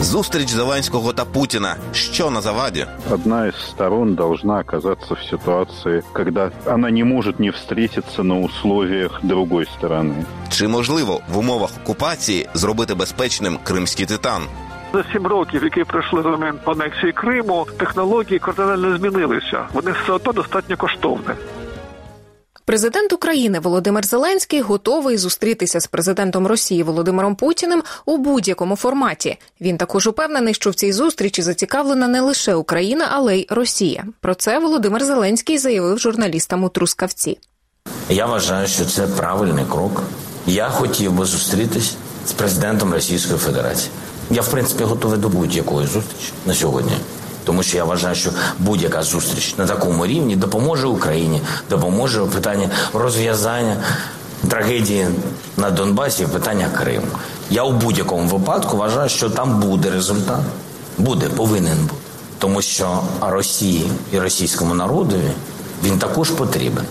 Зустріч Зеленського та Путіна. Що на заваді? Одна из сторон должна оказаться в ситуации, когда она не может не встретиться на условиях другой стороны. Чи можливо в умовах окупації зробити безпечним кримський титан? За сім років, які пройшли з моменту анексії Криму, технології кардинально змінилися. Вони все одно достатньо коштовні. Президент України Володимир Зеленський готовий зустрітися з президентом Росії Володимиром Путіним у будь-якому форматі. Він також упевнений, що в цій зустрічі зацікавлена не лише Україна, але й Росія. Про це Володимир Зеленський заявив журналістам у Трускавці. Я вважаю, що це правильний крок. Я хотів би зустрітись з президентом Російської Федерації. Я, в принципі, готовий до будь-якої зустрічі на сьогодні. Тому що я вважаю, що будь-яка зустріч на такому рівні допоможе Україні, допоможе у питанні розв'язання трагедії на Донбасі, питання Криму. Я у будь-якому випадку вважаю, що там буде результат. Буде, повинен бути. Тому що Росії і російському народові він також потрібен.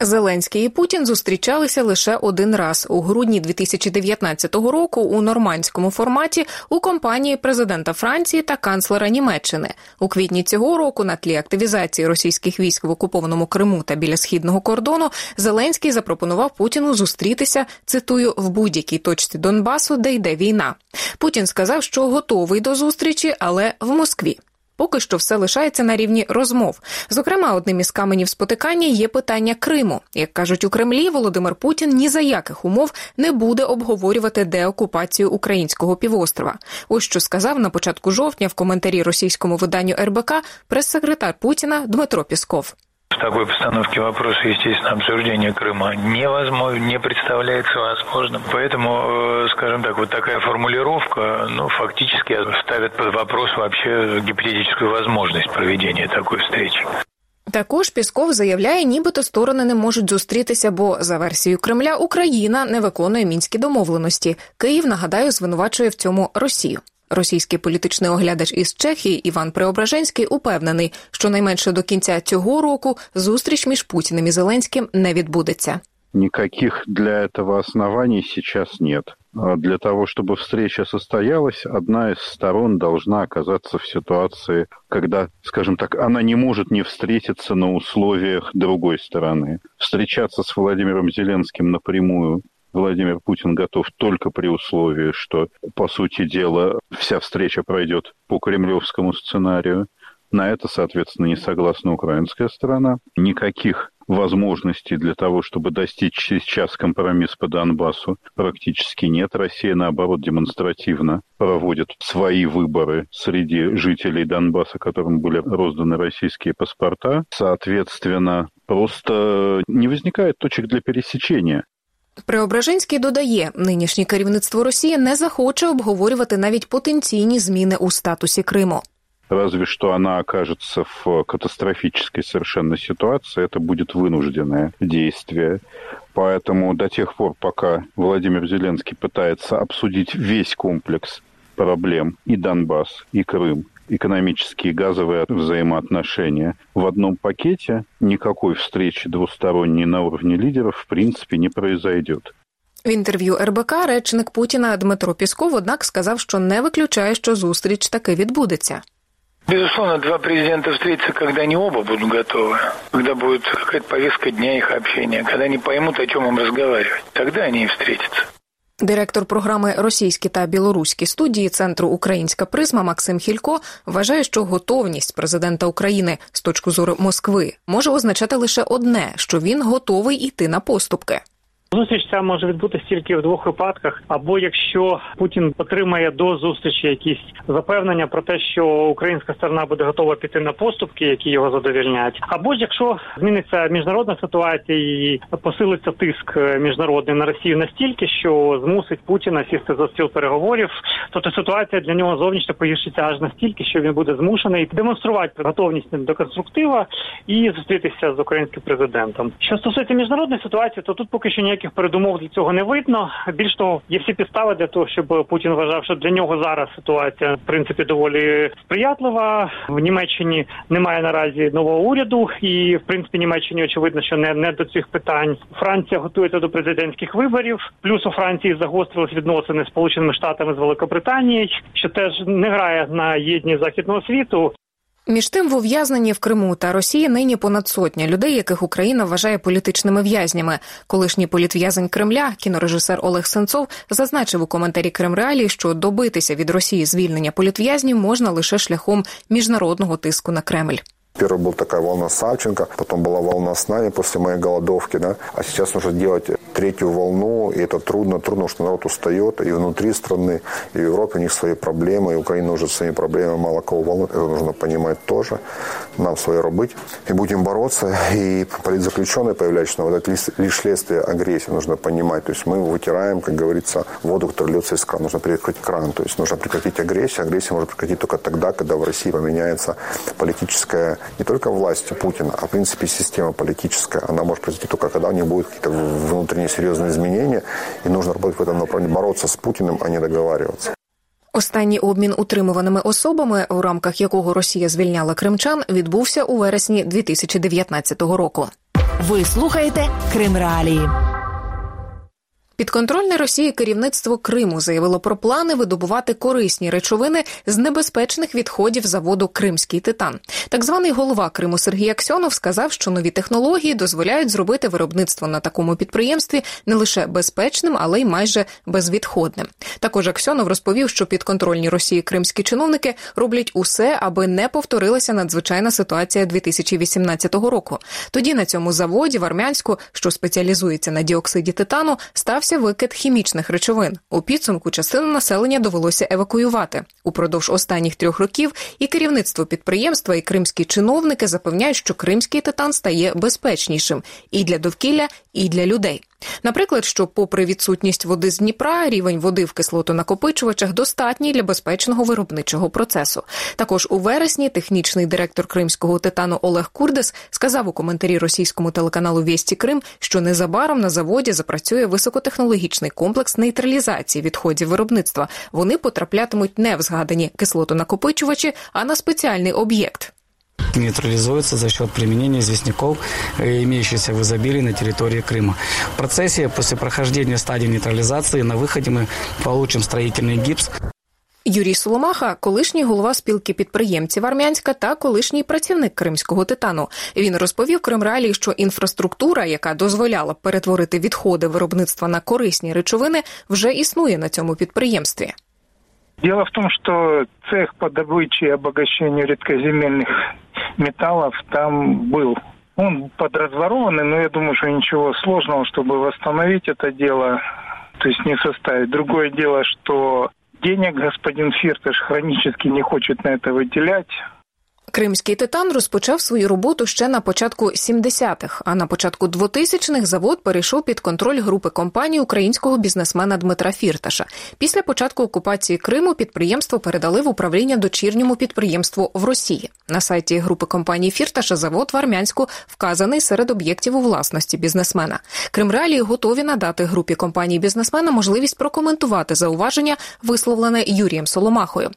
Зеленський і Путін зустрічалися лише один раз у грудні 2019 року у нормандському форматі у компанії президента Франції та канцлера Німеччини. У квітні цього року, на тлі активізації російських військ в окупованому Криму та біля східного кордону, Зеленський запропонував Путіну зустрітися цитую в будь-якій точці Донбасу, де йде війна. Путін сказав, що готовий до зустрічі, але в Москві. Поки що все лишається на рівні розмов. Зокрема, одним із каменів спотикання є питання Криму. Як кажуть у Кремлі, Володимир Путін ні за яких умов не буде обговорювати деокупацію українського півострова. Ось що сказав на початку жовтня в коментарі російському виданню РБК прес-секретар Путіна Дмитро Пісков. В такой постановке вопроса, естественно, обсуждение Крыма невозможно, не представляется возможным. Поэтому, э, скажем так, вот такая формулировка, ну, фактически ставит под вопрос вообще гипотетическую возможность проведения такой встречи. Також Пісков заявляє, нібито сторони не можуть зустрітися, бо за версією Кремля Україна не виконує мінські домовленості. Київ нагадаю звинувачує в цьому Росію. Російський політичний оглядач із Чехії Іван Преображенський упевнений, що найменше до кінця цього року зустріч між Путіним і Зеленським не відбудеться. Никаких для этого оснований сейчас нет. А Для того, чтобы встреча состоялась, одна из сторон должна оказаться в ситуации, когда, скажем так, она не может не встретиться на условиях другой стороны. Встречаться с Владимиром Зеленским напрямую Владимир Путин готов только при условии, что, по сути дела, вся встреча пройдет по кремлевскому сценарию. На это, соответственно, не согласна украинская сторона. Никаких возможностей для того, чтобы достичь сейчас компромисс по Донбассу, практически нет. Россия, наоборот, демонстративно проводит свои выборы среди жителей Донбасса, которым были розданы российские паспорта. Соответственно, просто не возникает точек для пересечения. Преображенський додає, нинішнє керівництво Росії не захоче обговорювати навіть потенційні зміни у статусі Криму. Разве что она окажется в катастрофической совершенно ситуации, это будет вынужденное действие. Поэтому до тех пор, пока Владимир Зеленский пытается обсудить весь комплекс проблем и Донбасс, и Крым, экономические и газовые взаимоотношения в одном пакете, никакой встречи двусторонней на уровне лидеров в принципе не произойдет. В інтерв'ю РБК речник Путіна Дмитро Пісков, однак, сказав, що не виключає, що зустріч таки відбудеться. Безусловно, два президента встретятся, когда они оба будут готовы, когда будет какая-то повестка дня их общения, когда они поймут, о чем им разговаривать. Тогда они и встретятся. Директор програми Російські та білоруські студії Центру Українська призма Максим Хілько вважає, що готовність президента України з точки зору Москви може означати лише одне, що він готовий іти на поступки. Зустріч ця може відбутися тільки в двох випадках: або якщо Путін отримає до зустрічі якісь запевнення про те, що українська сторона буде готова піти на поступки, які його задовільняють, або ж якщо зміниться міжнародна ситуація і посилиться тиск міжнародний на Росію настільки, що змусить Путіна сісти за стіл переговорів, то та ситуація для нього зовнішньо погіршиться аж настільки, що він буде змушений демонструвати готовність до конструктива і зустрітися з українським президентом. Що стосується міжнародної ситуації, то тут поки що ніяких передумов для цього не видно. Більш того, є всі підстави для того, щоб Путін вважав, що для нього зараз ситуація в принципі доволі сприятлива. В Німеччині немає наразі нового уряду, і в принципі Німеччині очевидно, що не не до цих питань. Франція готується до президентських виборів. Плюс у Франції загострились відносини з Сполученими Штатами з Великобританією, що теж не грає на єдність західного світу. Між тим, в ув'язненні в Криму та Росії нині понад сотня людей, яких Україна вважає політичними в'язнями. Колишній політв'язень Кремля, кінорежисер Олег Сенцов, зазначив у коментарі Кремреалії, що добитися від Росії звільнення політв'язнів можна лише шляхом міжнародного тиску на Кремль. Первая была такая волна Савченко, потом была волна с нами после моей голодовки, да. А сейчас нужно делать третью волну, и это трудно, трудно, что народ устает и внутри страны, и в Европе у них свои проблемы, и Украина уже своими проблемами мало кого волнует, это нужно понимать тоже, нам свое робить. И будем бороться, и политзаключенные появляются, но вот это лишь следствие агрессии, нужно понимать. То есть мы вытираем, как говорится, воду, которая льется из крана, нужно перекрыть кран, то есть нужно прекратить агрессию. Агрессия может прекратить только тогда, когда в России поменяется политическая не только власть Путина, а в принципе система политическая. Она может произойти только когда у них будут какие-то внутренние серьезные изменения, и нужно работать в этом направлении, бороться с Путиным, а не договариваться. Останній обмін утримуваними особами, у рамках якого Росія звільняла кримчан, відбувся у вересні 2019 року. Ви слухаєте Крим Реалії. Підконтрольне Росії керівництво Криму заявило про плани видобувати корисні речовини з небезпечних відходів заводу Кримський титан. Так званий голова Криму Сергій Аксьонов сказав, що нові технології дозволяють зробити виробництво на такому підприємстві не лише безпечним, але й майже безвідходним. Також Аксьонов розповів, що підконтрольні Росії кримські чиновники роблять усе, аби не повторилася надзвичайна ситуація 2018 року. Тоді на цьому заводі в Армянську, що спеціалізується на діоксиді титану, став стався викид хімічних речовин. У підсумку частину населення довелося евакуювати. Упродовж останніх трьох років і керівництво підприємства, і кримські чиновники запевняють, що кримський титан стає безпечнішим і для довкілля, і для людей. Наприклад, що, попри відсутність води з Дніпра, рівень води в кислотонакопичувачах достатній для безпечного виробничого процесу. Також у вересні технічний директор кримського титану Олег Курдес сказав у коментарі російському телеканалу Вєсті Крим, що незабаром на заводі запрацює високотехнологічний комплекс нейтралізації відходів виробництва. Вони потраплятимуть не в згадані кислотонакопичувачі, а на спеціальний об'єкт. нейтрализуется за счет применения известняков, имеющихся в изобилии на территории Крыма. В процессе, после прохождения стадии нейтрализации, на выходе мы получим строительный гипс. Юрій Соломаха, колишній голова спілки підприємців Армянська та колишній працівник кримського титану. Він розповів Кримреалії, що інфраструктура, яка дозволяла перетворити відходи виробництва на корисні речовини, вже існує на цьому підприємстві. Дело в том, что цех по добыче и обогащению редкоземельных металлов там был. Он подразворованный, но я думаю, что ничего сложного, чтобы восстановить это дело, то есть не составить. Другое дело, что денег господин Фиртыш хронически не хочет на это выделять. Кримський титан розпочав свою роботу ще на початку 70-х, а на початку 2000-х завод перейшов під контроль групи компаній українського бізнесмена Дмитра Фірташа. Після початку окупації Криму підприємство передали в управління дочірньому підприємству в Росії. На сайті групи компаній Фірташа завод в Армянську вказаний серед об'єктів у власності бізнесмена. Кримреалії готові надати групі компаній бізнесмена можливість прокоментувати зауваження, висловлене Юрієм Соломахою.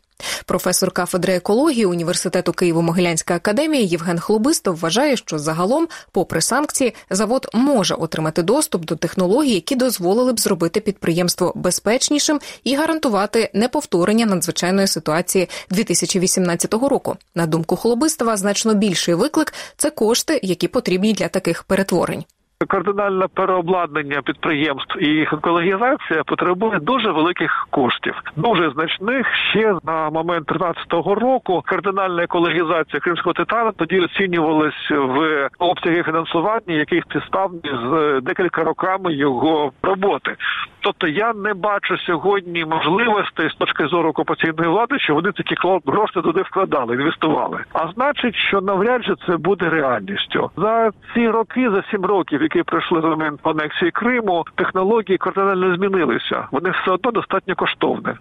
Професор кафедри екології університету Києво-Могилянська академія Євген Хлобистов вважає, що загалом, попри санкції, завод може отримати доступ до технологій, які дозволили б зробити підприємство безпечнішим і гарантувати неповторення надзвичайної ситуації 2018 року. На думку Хлобистова, значно більший виклик це кошти, які потрібні для таких перетворень. Кардинальне переобладнання підприємств і їх екологізація потребує дуже великих коштів, дуже значних. Ще на момент 13-го року кардинальна екологізація кримського титану тоді оцінювалась в обсяги фінансування, яких підставні з декілька роками його роботи. Тобто я не бачу сьогодні можливостей з точки зору окупаційної влади, що вони такі гроші туди вкладали, інвестували. А значить, що навряд чи це буде реальністю за ці роки, за сім років, які пройшли за момент анексії Криму, технології кардинально змінилися. Вони все одно достатньо коштовні.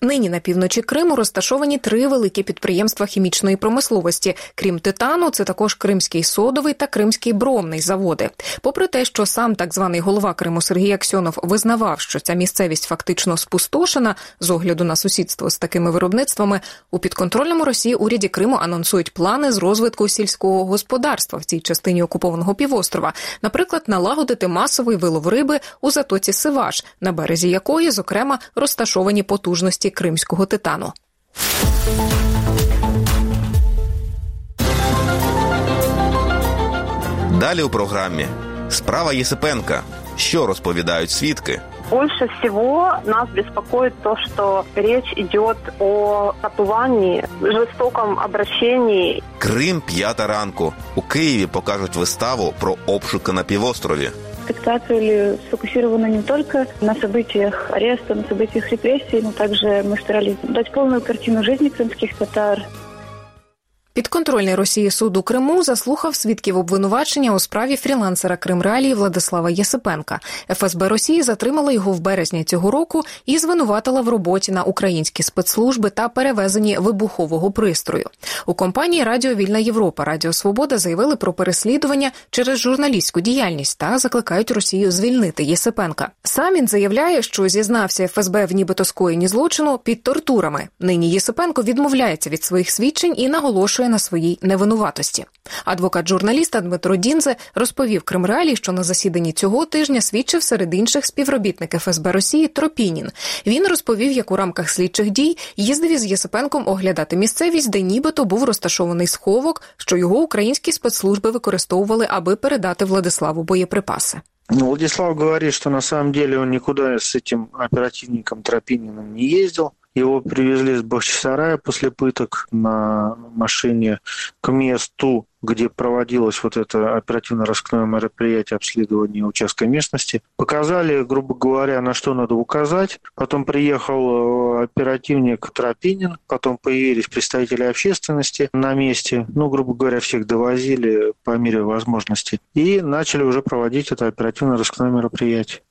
Нині на півночі Криму розташовані три великі підприємства хімічної промисловості. Крім титану, це також Кримський содовий та Кримський бромний заводи. Попри те, що сам так званий голова Криму Сергій Аксьонов визнавав, що ця місцевість фактично спустошена з огляду на сусідство з такими виробництвами, у підконтрольному Росії уряді Криму анонсують плани з розвитку сільського господарства в цій частині окупованого півострова, наприклад, налагодити масовий вилов риби у затоці Сиваш, на березі якої, зокрема, розташовані потужності вартості кримського титану. Далі у програмі справа Єсипенка. Що розповідають свідки? Больше всего нас беспокоит то, что речь идет о катуванні, жорстокому обращенні. Крим п'ята ранку у Києві покажуть виставу про обшуки на півострові Спектакль сфокусирован не только на событиях ареста, на событиях репрессий, но также мы старались дать полную картину жизни крымских татар, Підконтрольний Росії суд у Криму заслухав свідків обвинувачення у справі фрілансера Кримреалії Владислава Єсипенка. ФСБ Росії затримала його в березні цього року і звинуватила в роботі на українські спецслужби та перевезенні вибухового пристрою. У компанії Радіо Вільна Європа Радіо Свобода заявили про переслідування через журналістську діяльність та закликають Росію звільнити Єсипенка. Сам він заявляє, що зізнався ФСБ в нібито скоєнні злочину під тортурами. Нині Єсипенко відмовляється від своїх свідчень і наголошує наголошує на своїй невинуватості. Адвокат журналіста Дмитро Дінзе розповів Кримреалі, що на засіданні цього тижня свідчив серед інших співробітник ФСБ Росії Тропінін. Він розповів, як у рамках слідчих дій їздив із Єсипенком оглядати місцевість, де нібито був розташований сховок, що його українські спецслужби використовували, аби передати Владиславу боєприпаси. Ну, Владислав говорит, что на самом деле он никуда с этим оперативником Тропининым не ездил. Его привезли с Бахчисарая после пыток на машине к месту, где проводилось вот это оперативно-розыскное мероприятие обследования участка местности. Показали, грубо говоря, на что надо указать. Потом приехал э, оперативник Тропинин, потом появились представители общественности на месте. Ну, грубо говоря, всех довозили по мере возможности. И начали уже проводить это оперативно-розыскное мероприятие.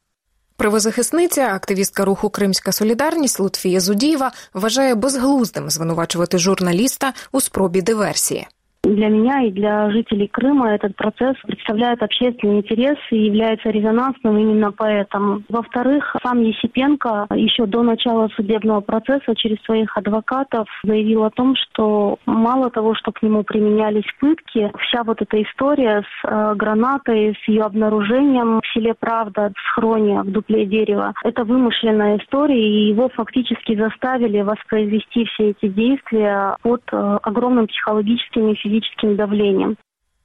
Правозахисниця, активістка руху Кримська Солідарність Лутфія Зудієва вважає безглуздим звинувачувати журналіста у спробі диверсії. Для меня и для жителей Крыма этот процесс представляет общественный интерес и является резонансным именно поэтому. Во-вторых, сам Есипенко еще до начала судебного процесса через своих адвокатов заявил о том, что мало того, что к нему применялись пытки, вся вот эта история с э, гранатой, с ее обнаружением в селе Правда, в схроне, в дупле дерева, это вымышленная история, и его фактически заставили воспроизвести все эти действия под э, огромным психологическим и физическим фізичним давленням.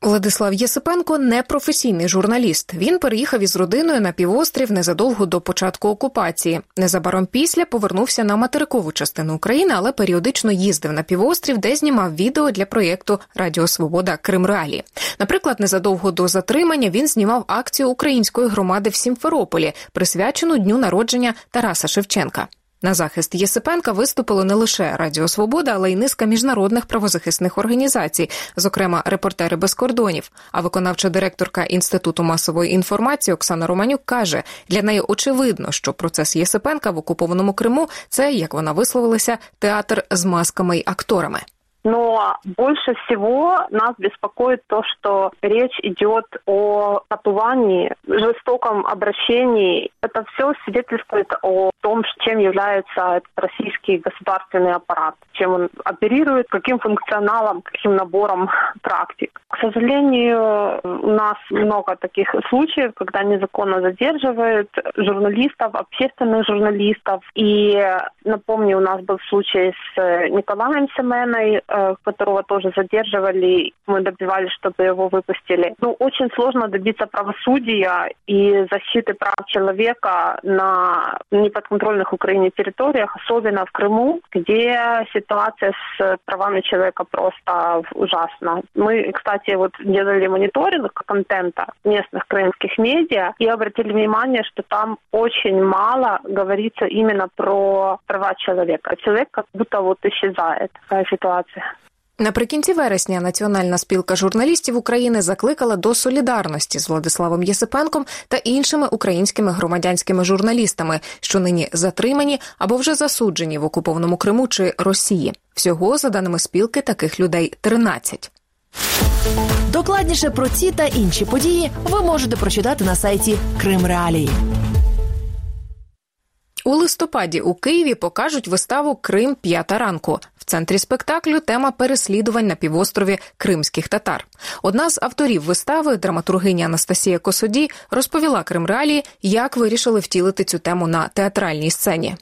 Владислав Єсипенко не професійний журналіст. Він переїхав із родиною на півострів незадовго до початку окупації. Незабаром після повернувся на материкову частину України, але періодично їздив на півострів, де знімав відео для проєкту Радіо Свобода Крим Реалі. Наприклад, незадовго до затримання він знімав акцію української громади в Сімферополі, присвячену дню народження Тараса Шевченка. На захист Єсипенка виступило не лише Радіо Свобода, але й низка міжнародних правозахисних організацій, зокрема репортери без кордонів. А виконавча директорка інституту масової інформації Оксана Романюк каже: для неї очевидно, що процес Єсипенка в окупованому Криму це як вона висловилася, театр з масками й акторами. Но больше всего нас беспокоит то, что речь идет о катувании, жестоком обращении. Это все свидетельствует о том, чем является этот российский государственный аппарат, чем он оперирует, каким функционалом, каким набором практик. К сожалению, у нас много таких случаев, когда незаконно задерживают журналистов, общественных журналистов. И напомню, у нас был случай с Николаем Семеной, э, которого тоже задерживали. Мы добивались, чтобы его выпустили. Ну, очень сложно добиться правосудия и защиты прав человека на неподконтрольных Украине территориях, особенно в Крыму, где ситуация с правами человека просто ужасна. Мы, кстати, вот делали мониторинг контента местных крымских медиа и обратили внимание, что там очень мало говорится именно про права человека. Человек как будто вот исчезает. Такая ситуация. Наприкінці вересня Національна спілка журналістів України закликала до солідарності з Владиславом Єсипенком та іншими українськими громадянськими журналістами, що нині затримані або вже засуджені в окупованому Криму чи Росії. Всього, за даними спілки, таких людей 13. Докладніше про ці та інші події ви можете прочитати на сайті Крим Реалії. У листопаді у Києві покажуть виставу Крим п'ята ранку. В центрі спектаклю тема переслідувань на півострові кримських татар. Одна з авторів вистави, драматургиня Анастасія Косоді, розповіла Крим Реалії, як вирішили втілити цю тему на театральній сцені.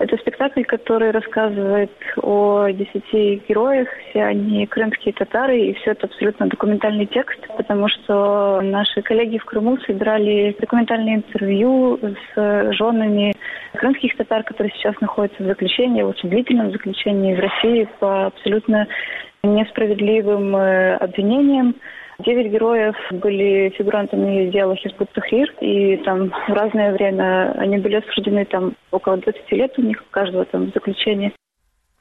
Это спектакль, который рассказывает о десяти героях. Все они крымские татары, и все это абсолютно документальный текст, потому что наши коллеги в Крыму собирали документальные интервью с женами крымских татар, которые сейчас находятся в заключении, в очень длительном заключении в России по абсолютно несправедливым э, обвинениям. Девять героев были фигурантами дела Хизбут Тахрир, и там в разное время они были осуждены, там около 20 лет у них, каждого там в заключении.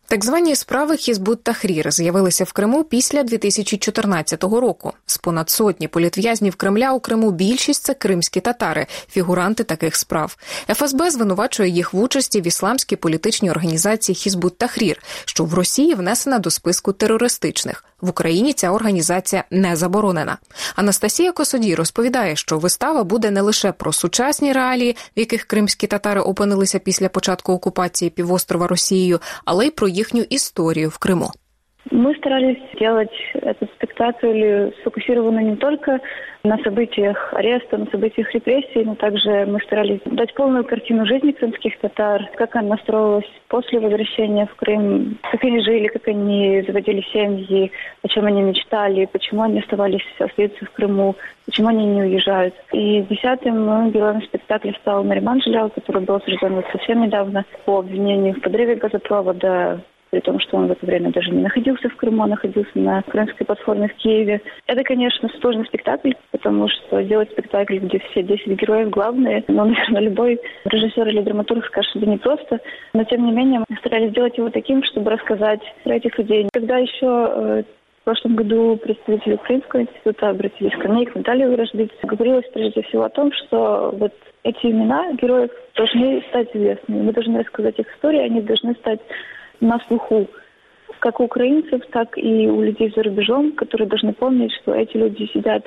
Так звані справи Хізбут Тахрір з'явилися в Криму після 2014 року. З понад сотні політв'язнів Кремля у Криму більшість це кримські татари, фігуранти таких справ. ФСБ звинувачує їх в участі в ісламській політичній організації Хізбут Тахрір, що в Росії внесена до списку терористичних. В Україні ця організація не заборонена. Анастасія Косодій розповідає, що вистава буде не лише про сучасні реалії, в яких кримські татари опинилися після початку окупації півострова Росією, але й про їхню історію в Криму. Мы старались сделать этот спектакль сфокусированный не только на событиях ареста, на событиях репрессий, но также мы старались дать полную картину жизни крымских татар, как она строилась после возвращения в Крым, как они жили, как они заводили семьи, о чем они мечтали, почему они оставались остаются в Крыму, почему они не уезжают. И десятым героем спектакля стал Нариман Жилял, который был осужден совсем недавно по обвинению в подрыве газопровода при том, что он в это время даже не находился в Крыму, а находился на крымской платформе в Киеве. Это, конечно, сложный спектакль, потому что делать спектакль, где все 10 героев главные, ну, наверное, любой режиссер или драматург скажет, что это непросто. Но, тем не менее, мы старались сделать его таким, чтобы рассказать про этих людей. Когда еще э, в прошлом году представители Украинского института обратились ко мне и к Наталье Вырождыц. Говорилось прежде всего о том, что вот эти имена героев должны стать известными. Мы должны рассказать их истории, они должны стать на слуху как у украинцев, так и у людей за рубежом, которые должны помнить, что эти люди сидят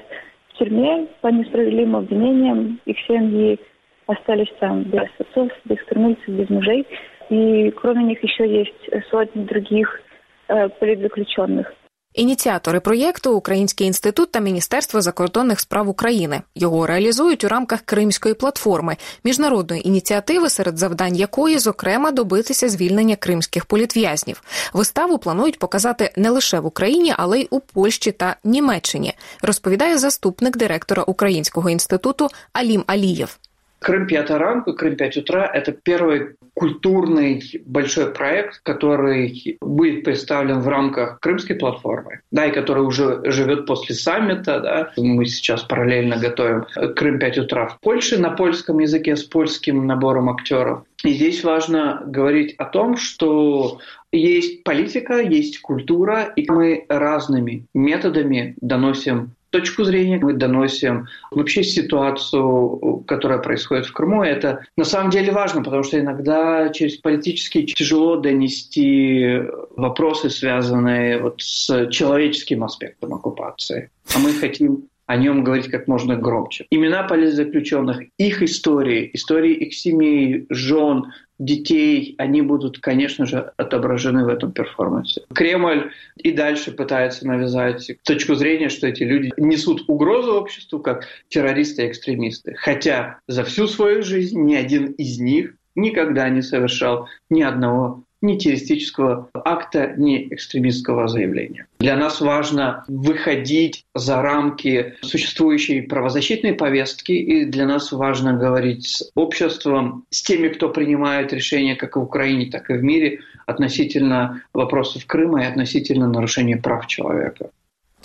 в тюрьме по несправедливым обвинениям, их семьи остались там без отцов, без кормильцев, без мужей. И кроме них еще есть сотни других э, политзаключенных. Ініціатори проєкту Український інститут та Міністерство закордонних справ України його реалізують у рамках Кримської платформи, міжнародної ініціативи, серед завдань якої, зокрема, добитися звільнення кримських політв'язнів. Виставу планують показати не лише в Україні, але й у Польщі та Німеччині. Розповідає заступник директора Українського інституту Алім Алієв. Крым 5 ранку, Крым 5 утра – это первый культурный большой проект, который будет представлен в рамках Крымской платформы, да, и который уже живет после саммита. Да. Мы сейчас параллельно готовим Крым 5 утра в Польше на польском языке с польским набором актеров. И здесь важно говорить о том, что есть политика, есть культура, и мы разными методами доносим точку зрения, мы доносим вообще ситуацию, которая происходит в Крыму. Это на самом деле важно, потому что иногда через политически тяжело донести вопросы, связанные вот с человеческим аспектом оккупации. А мы хотим о нем говорить как можно громче. Имена политзаключенных, их истории, истории их семей, жен, детей, они будут, конечно же, отображены в этом перформансе. Кремль и дальше пытается навязать точку зрения, что эти люди несут угрозу обществу как террористы и экстремисты. Хотя за всю свою жизнь ни один из них никогда не совершал ни одного ни террористического акта, ни экстремистского заявления. Для нас важно выходить за рамки существующей правозащитной повестки, и для нас важно говорить с обществом, с теми, кто принимает решения как в Украине, так и в мире относительно вопросов Крыма и относительно нарушения прав человека.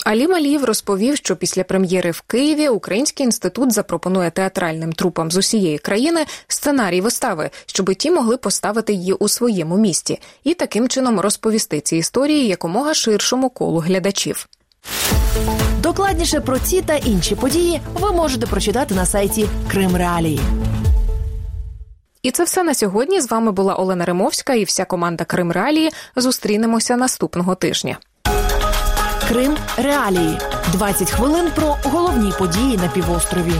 Алі Малієв розповів, що після прем'єри в Києві Український інститут запропонує театральним трупам з усієї країни сценарій вистави, щоб ті могли поставити її у своєму місті, і таким чином розповісти ці історії якомога ширшому колу глядачів. Докладніше про ці та інші події ви можете прочитати на сайті Крим Реалії. І це все на сьогодні. З вами була Олена Римовська і вся команда Крим Реалії. Зустрінемося наступного тижня. Крим Реалії 20 хвилин про головні події на півострові.